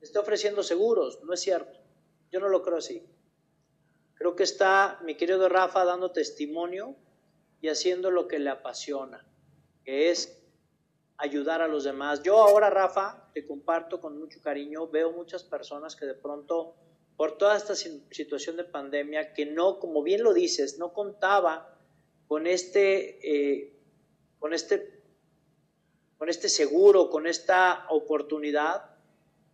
está ofreciendo seguros. No es cierto. Yo no lo creo así. Creo que está mi querido Rafa dando testimonio y haciendo lo que le apasiona, que es ayudar a los demás. Yo ahora, Rafa, te comparto con mucho cariño, veo muchas personas que de pronto, por toda esta situación de pandemia, que no, como bien lo dices, no contaba con este, eh, con este, con este seguro, con esta oportunidad,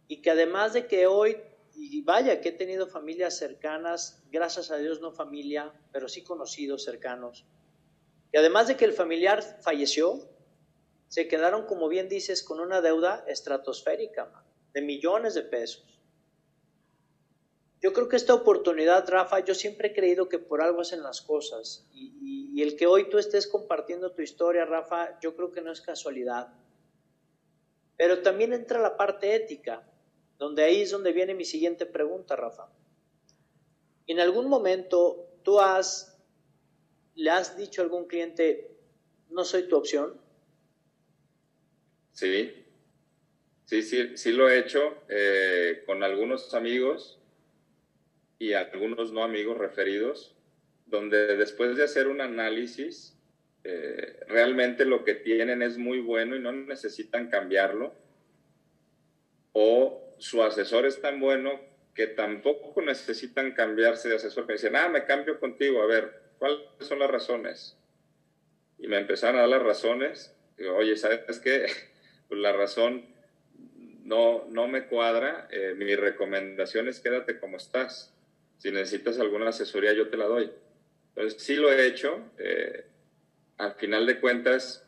y que además de que hoy, y vaya que he tenido familias cercanas, gracias a Dios no familia, pero sí conocidos cercanos, y además de que el familiar falleció, se quedaron, como bien dices, con una deuda estratosférica de millones de pesos. Yo creo que esta oportunidad, Rafa, yo siempre he creído que por algo hacen las cosas. Y, el que hoy tú estés compartiendo tu historia, Rafa, yo creo que no es casualidad. Pero también entra la parte ética, donde ahí es donde viene mi siguiente pregunta, Rafa. En algún momento tú has, le has dicho a algún cliente, no soy tu opción. Sí, sí, sí, sí lo he hecho eh, con algunos amigos y algunos no amigos referidos, donde después de hacer un análisis, eh, realmente lo que tienen es muy bueno y no necesitan cambiarlo, o su asesor es tan bueno que tampoco necesitan cambiarse de asesor, que dicen, ah, me cambio contigo, a ver, ¿cuáles son las razones? Y me empezaron a dar las razones, digo, oye, ¿sabes qué? Pues, la razón no, no me cuadra, eh, mi recomendación es quédate como estás. Si necesitas alguna asesoría, yo te la doy. Entonces, sí lo he hecho. Eh, al final de cuentas,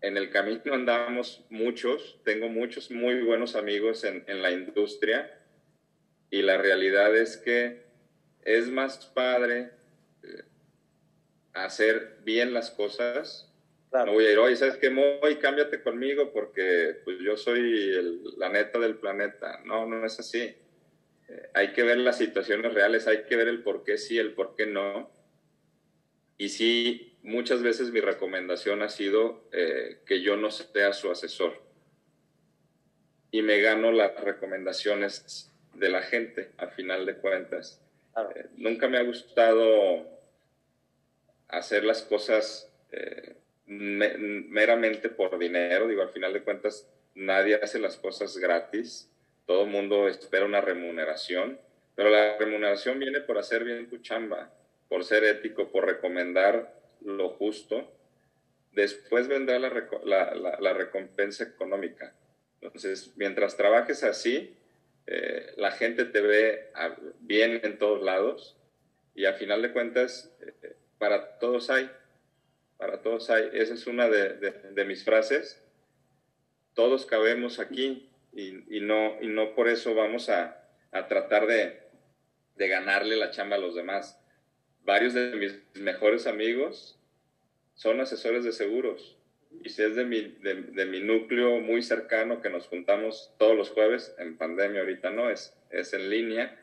en el camino andamos muchos, tengo muchos muy buenos amigos en, en la industria y la realidad es que es más padre eh, hacer bien las cosas no voy a ir, oye, ¿sabes qué, Moy? Cámbiate conmigo porque pues, yo soy la neta del planeta. No, no es así. Eh, hay que ver las situaciones reales, hay que ver el por qué sí, el por qué no. Y sí, muchas veces mi recomendación ha sido eh, que yo no sea su asesor. Y me gano las recomendaciones de la gente, a final de cuentas. Eh, nunca me ha gustado hacer las cosas meramente por dinero. Digo, al final de cuentas, nadie hace las cosas gratis. Todo el mundo espera una remuneración. Pero la remuneración viene por hacer bien tu chamba, por ser ético, por recomendar lo justo. Después vendrá la, recompensa económica. Entonces, mientras trabajes así, eh, la gente te ve bien en todos lados y a final de cuentas, eh, para todos hay para todos. Hay, esa es una de, mis frases, todos cabemos aquí y, no, por eso vamos a, tratar de, ganarle la chamba a los demás. Varios de mis mejores amigos son asesores de seguros. Y si es de mi, de, mi núcleo muy cercano que nos juntamos todos los jueves, en pandemia ahorita no, es, es en línea,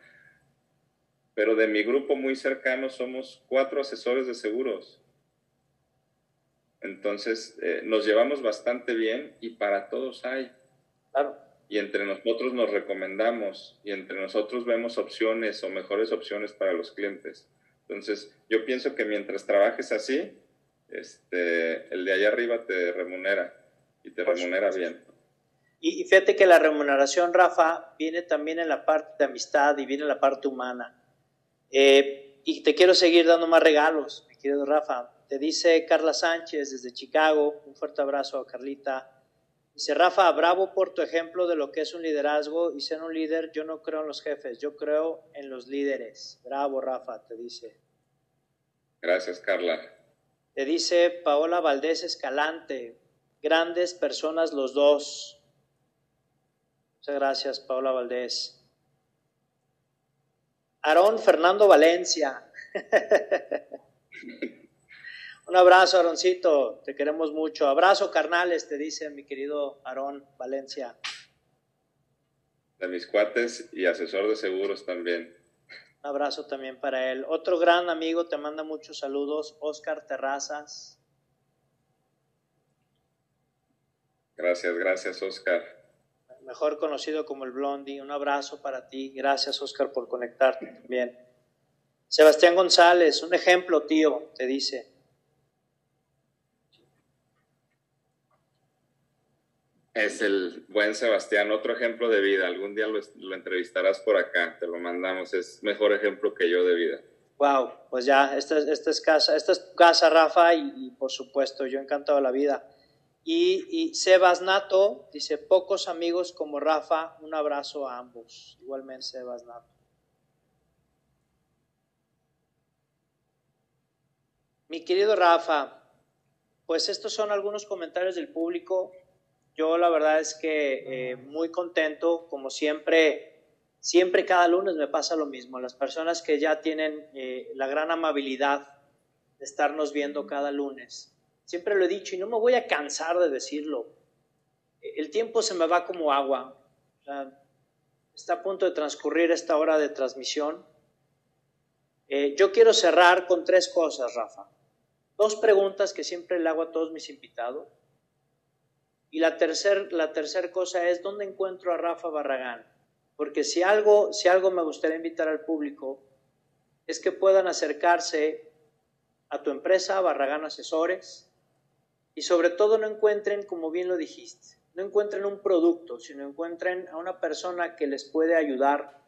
pero de mi grupo muy cercano somos cuatro asesores de seguros entonces, eh, nos llevamos bastante bien y para todos hay. Claro. Y entre nosotros nos recomendamos y entre nosotros vemos opciones o mejores opciones para los clientes. Entonces, yo pienso que mientras trabajes así, este, el de allá arriba te remunera y te remunera bien. Y, fíjate que la remuneración, Rafa, viene también en la parte de amistad y viene en la parte humana. Eh, y te quiero seguir dando más regalos, mi querido Rafa. Te dice Carla Sánchez desde Chicago, un fuerte abrazo a Carlita. Dice Rafa, bravo por tu ejemplo de lo que es un liderazgo y ser un líder. Yo no creo en los jefes, yo creo en los líderes. Bravo, Rafa, te dice. Gracias, Carla. Te dice Paola Valdés Escalante, grandes personas los dos. Muchas gracias, Paola Valdés. Aarón Fernando Valencia. Un abrazo, Aroncito, te queremos mucho. Abrazo, carnales, te dice mi querido Aarón Valencia. De mis cuates y asesor de seguros también. Un abrazo también para él. Otro gran amigo te manda muchos saludos, Oscar Terrazas. Gracias, gracias, Oscar. Mejor conocido como el Blondie. Un abrazo para ti. Gracias, Oscar, por conectarte también. Sebastián González, un ejemplo, tío, te dice. Es el buen Sebastián, otro ejemplo de vida. Algún día lo, entrevistarás por acá, te lo mandamos. Es mejor ejemplo que yo de vida. Wow, pues ya, esta, es casa, esta es casa, Rafa, y, por supuesto, yo encantado de la vida. Y, y, Sebas Nato dice, pocos amigos como Rafa, un abrazo a ambos. Igualmente, Sebas Nato. Mi querido Rafa, pues estos son algunos comentarios del público. Yo la verdad es que eh, muy contento, como siempre, siempre cada lunes me pasa lo mismo. Las personas que ya tienen eh, la gran amabilidad de estarnos viendo cada lunes, siempre lo he dicho y no me voy a cansar de decirlo. El tiempo se me va como agua. está a punto de transcurrir esta hora de transmisión. Eh, yo quiero cerrar con tres cosas, Rafa. Dos preguntas que siempre le hago a todos mis invitados. Y la tercera la tercer cosa es, ¿dónde encuentro a Rafa Barragán? Porque si algo, si algo me gustaría invitar al público, es que puedan acercarse a tu empresa, Barragán Asesores, y sobre todo no encuentren, como bien lo dijiste, no encuentren un producto, sino encuentren a una persona que les puede ayudar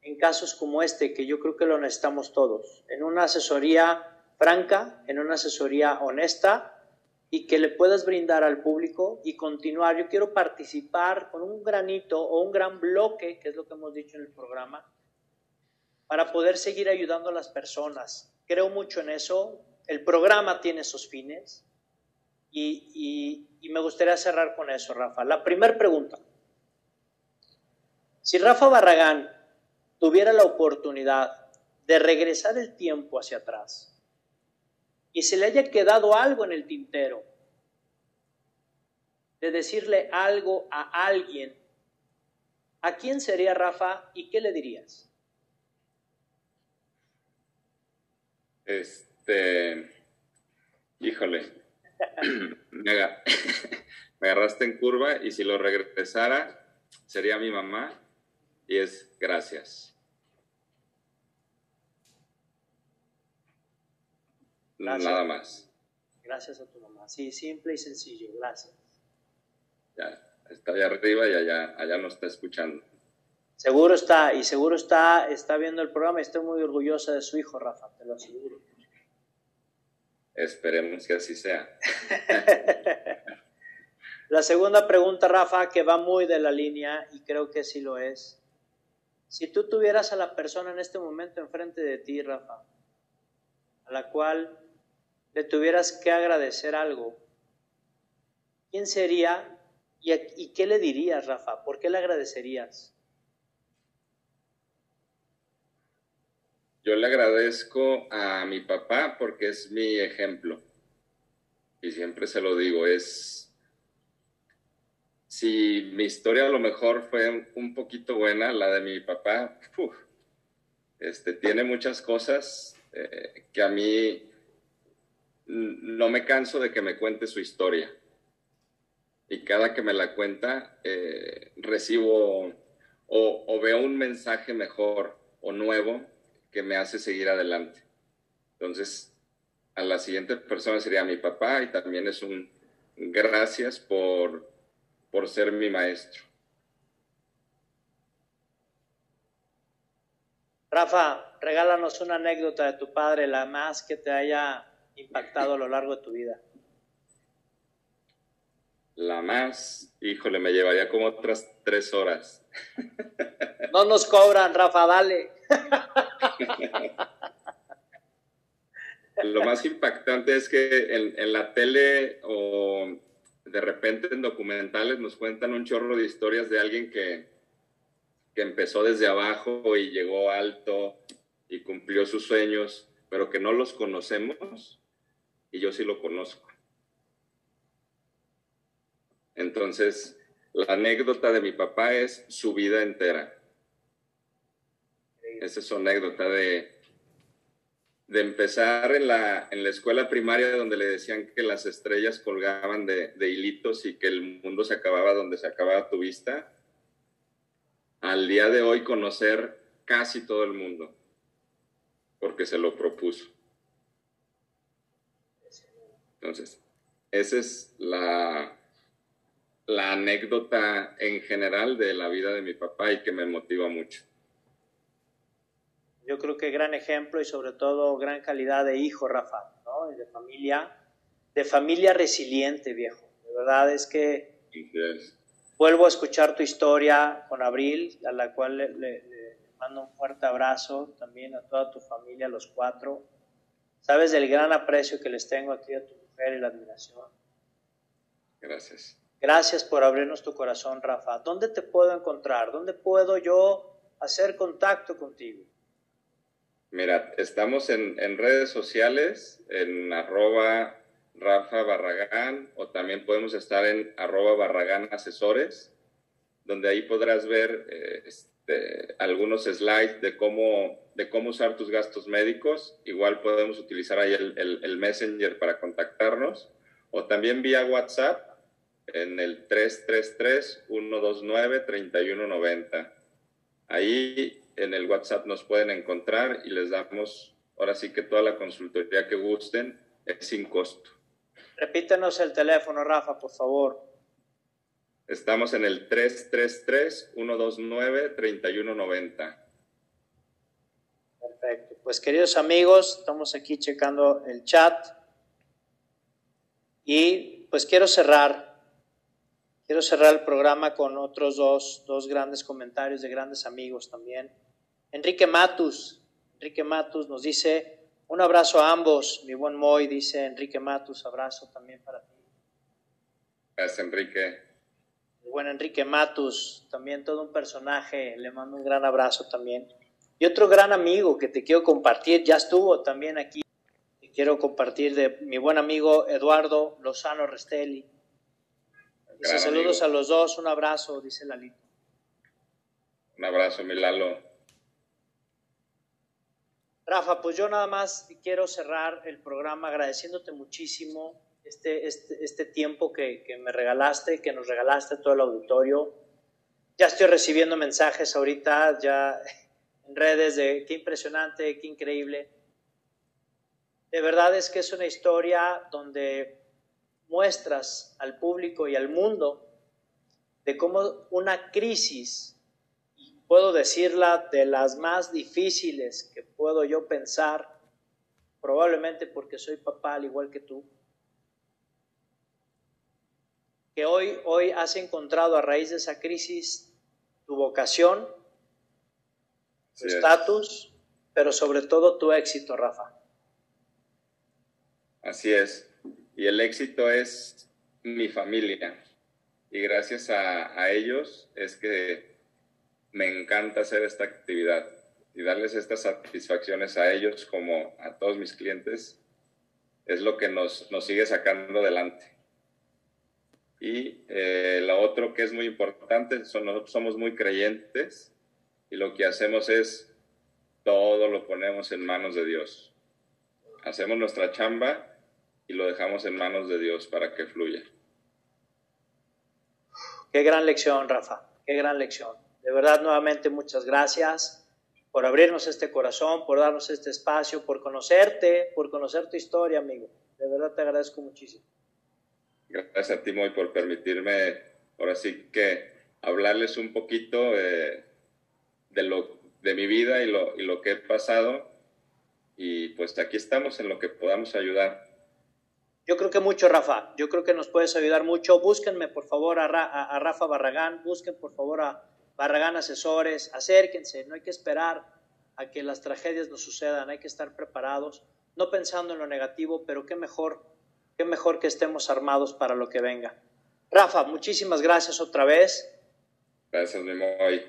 en casos como este, que yo creo que lo necesitamos todos, en una asesoría franca, en una asesoría honesta, y que le puedas brindar al público y continuar. Yo quiero participar con un granito o un gran bloque, que es lo que hemos dicho en el programa, para poder seguir ayudando a las personas. Creo mucho en eso. El programa tiene esos fines y, y me gustaría cerrar con eso, Rafa. La primera pregunta. Si Rafa Barragán tuviera la oportunidad de regresar el tiempo hacia atrás, y se le haya quedado algo en el tintero, de decirle algo a alguien, ¿a quién sería Rafa y qué le dirías? Este, híjole, me, agarraste en curva y si lo regresara sería mi mamá y es gracias. Nada más. Gracias a tu mamá. Sí, simple y sencillo. Gracias. Ya, está allá arriba y allá, allá nos está escuchando. Seguro está, y seguro está, está viendo el programa y estoy muy orgullosa de su hijo, Rafa, te lo aseguro. Esperemos que así sea. la segunda pregunta, Rafa, que va muy de la línea y creo que sí lo es. Si tú tuvieras a la persona en este momento enfrente de ti, Rafa, a la cual le tuvieras que agradecer algo, ¿quién sería y, qué le dirías, Rafa? ¿Por qué le agradecerías? Yo le agradezco a mi papá porque es mi ejemplo. Y siempre se lo digo, es... Si mi historia a lo mejor fue un poquito buena, la de mi papá, este, tiene muchas cosas eh, que a mí no me canso de que me cuente su historia. Y cada que me la cuenta, eh, recibo o, veo un mensaje mejor o nuevo que me hace seguir adelante. Entonces, a la siguiente persona sería mi papá y también es un gracias por, por ser mi maestro. Rafa, regálanos una anécdota de tu padre, la más que te haya impactado a lo largo de tu vida. La más, híjole, me llevaría como otras tres horas. No nos cobran, Rafa, dale. Lo más impactante es que en, en, la tele o de repente en documentales nos cuentan un chorro de historias de alguien que, que empezó desde abajo y llegó alto y cumplió sus sueños, pero que no los conocemos y yo sí lo conozco. Entonces, la anécdota de mi papá es su vida entera. Esa es su anécdota de, de empezar en la, en la escuela primaria donde le decían que las estrellas colgaban de, de hilitos y que el mundo se acababa donde se acababa tu vista, al día de hoy conocer casi todo el mundo, porque se lo propuso. Entonces, esa es la, la anécdota en general de la vida de mi papá y que me motiva mucho. Yo creo que gran ejemplo y sobre todo gran calidad de hijo, Rafa, ¿no? de familia, de familia resiliente, viejo. De verdad es que vuelvo a escuchar tu historia con Abril, a la cual le, le, le, mando un fuerte abrazo también a toda tu familia, a los cuatro. Sabes del gran aprecio que les tengo aquí a tu mujer y la admiración. Gracias. Gracias por abrirnos tu corazón, Rafa. ¿Dónde te puedo encontrar? ¿Dónde puedo yo hacer contacto contigo? Mira, estamos en, en redes sociales, en arroba Rafa Barragán, o también podemos estar en arroba Barragán Asesores, donde ahí podrás ver eh, algunos slides de cómo, de cómo usar tus gastos médicos. Igual podemos utilizar ahí el, el, Messenger para contactarnos, o también vía WhatsApp en el 333-129-3190. Ahí en el WhatsApp nos pueden encontrar y les damos ahora sí que toda la consultoría que gusten es sin costo. Repítenos el teléfono, Rafa, por favor. Estamos en el 333-129-3190. Perfecto. Pues queridos amigos, estamos aquí checando el chat y pues quiero cerrar Quiero cerrar el programa con otros dos, dos grandes comentarios de grandes amigos también. Enrique Matus, Enrique Matus nos dice, un abrazo a ambos, mi buen Moy, dice Enrique Matus, abrazo también para ti. Gracias, Enrique. El buen Enrique Matus, también todo un personaje, le mando un gran abrazo también. Y otro gran amigo que te quiero compartir, ya estuvo también aquí, quiero compartir de mi buen amigo Eduardo Lozano Restelli. Dice, saludos amigo. a los dos, un abrazo, dice Lalito. Un abrazo, mi Lalo. Rafa, pues yo nada más quiero cerrar el programa agradeciéndote muchísimo este, este, este tiempo que, que, me regalaste, que nos regalaste todo el auditorio. Ya estoy recibiendo mensajes ahorita, ya en redes de qué impresionante, qué increíble. De verdad es que es una historia donde muestras al público y al mundo de cómo una crisis, y puedo decirla de las más difíciles que puedo yo pensar, probablemente porque soy papá al igual que tú, que hoy, hoy has encontrado a raíz de esa crisis tu vocación, tu estatus, pero sobre todo tu éxito, Rafa. Así es y el éxito es mi familia. Y gracias a, a, ellos es que me encanta hacer esta actividad y darles estas satisfacciones a ellos como a todos mis clientes es lo que nos, nos sigue sacando adelante. Y eh, lo otro que es muy importante, son, nosotros somos muy creyentes y lo que hacemos es todo lo ponemos en manos de Dios. Hacemos nuestra chamba y lo dejamos en manos de Dios para que fluya. Qué gran lección, Rafa, qué gran lección. De verdad, nuevamente, muchas gracias. por abrirnos este corazón, por darnos este espacio, por conocerte, por conocer tu historia, amigo. De verdad te agradezco muchísimo. Gracias a ti, Moy, por permitirme, ahora sí que hablarles un poquito de, lo, de mi vida y lo, y lo que he pasado. Y pues aquí estamos en lo que podamos ayudar. Yo creo que mucho, Rafa. Yo creo que nos puedes ayudar mucho. Búsquenme, por favor, a, a Rafa Barragán. Busquen, por favor, a Barragán Asesores, acérquense, no hay que esperar a que las tragedias nos sucedan, hay que estar preparados, no pensando en lo negativo, pero qué mejor, qué mejor que estemos armados para lo que venga. Rafa, muchísimas gracias otra vez. Gracias, Memoy.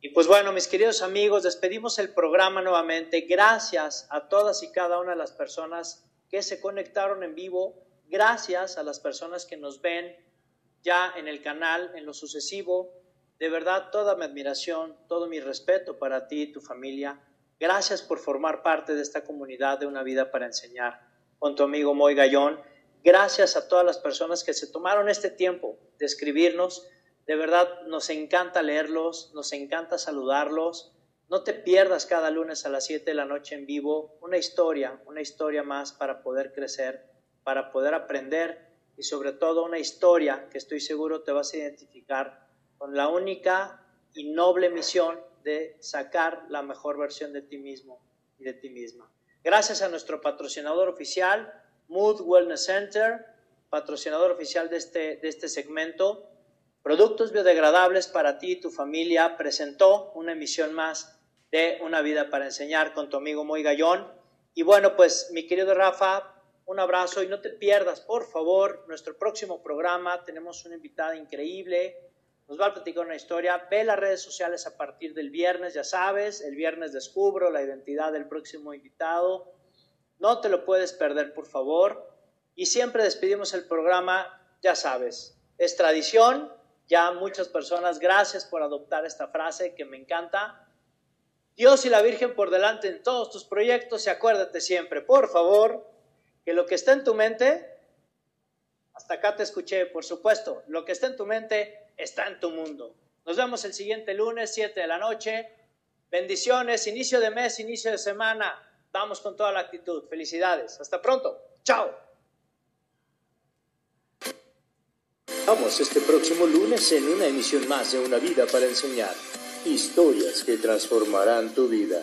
Y pues bueno, mis queridos amigos, despedimos el programa nuevamente. Gracias a todas y cada una de las personas que se conectaron en vivo. Gracias a las personas que nos ven ya en el canal, en lo sucesivo. De verdad, toda mi admiración, todo mi respeto para ti y tu familia. Gracias por formar parte de esta comunidad de una vida para enseñar con tu amigo Moy Gallón. Gracias a todas las personas que se tomaron este tiempo de escribirnos. De verdad, nos encanta leerlos, nos encanta saludarlos. No te pierdas cada lunes a las 7 de la noche en vivo una historia, una historia más para poder crecer, para poder aprender y sobre todo una historia que estoy seguro te vas a identificar con la única y noble misión de sacar la mejor versión de ti mismo y de ti misma. Gracias a nuestro patrocinador oficial, Mood Wellness Center, patrocinador oficial de este, de este segmento, Productos Biodegradables para ti y tu familia, presentó una emisión más de Una Vida para Enseñar con tu amigo Moy Gallón. Y bueno, pues mi querido Rafa, un abrazo y no te pierdas, por favor, nuestro próximo programa. Tenemos una invitada increíble, nos va a platicar una historia. Ve las redes sociales a partir del viernes, ya sabes, el viernes descubro la identidad del próximo invitado. No te lo puedes perder, por favor. Y siempre despedimos el programa, ya sabes, es tradición. Ya muchas personas, gracias por adoptar esta frase que me encanta. Dios y la Virgen por delante en todos tus proyectos y acuérdate siempre, por favor, que lo que está en tu mente, hasta acá te escuché, por supuesto, lo que está en tu mente está en tu mundo. Nos vemos el siguiente lunes, 7 de la noche. Bendiciones, inicio de mes, inicio de semana. Vamos con toda la actitud. Felicidades. Hasta pronto. Chao. Vamos este próximo lunes en una emisión más de Una vida para enseñar. Historias que transformarán tu vida.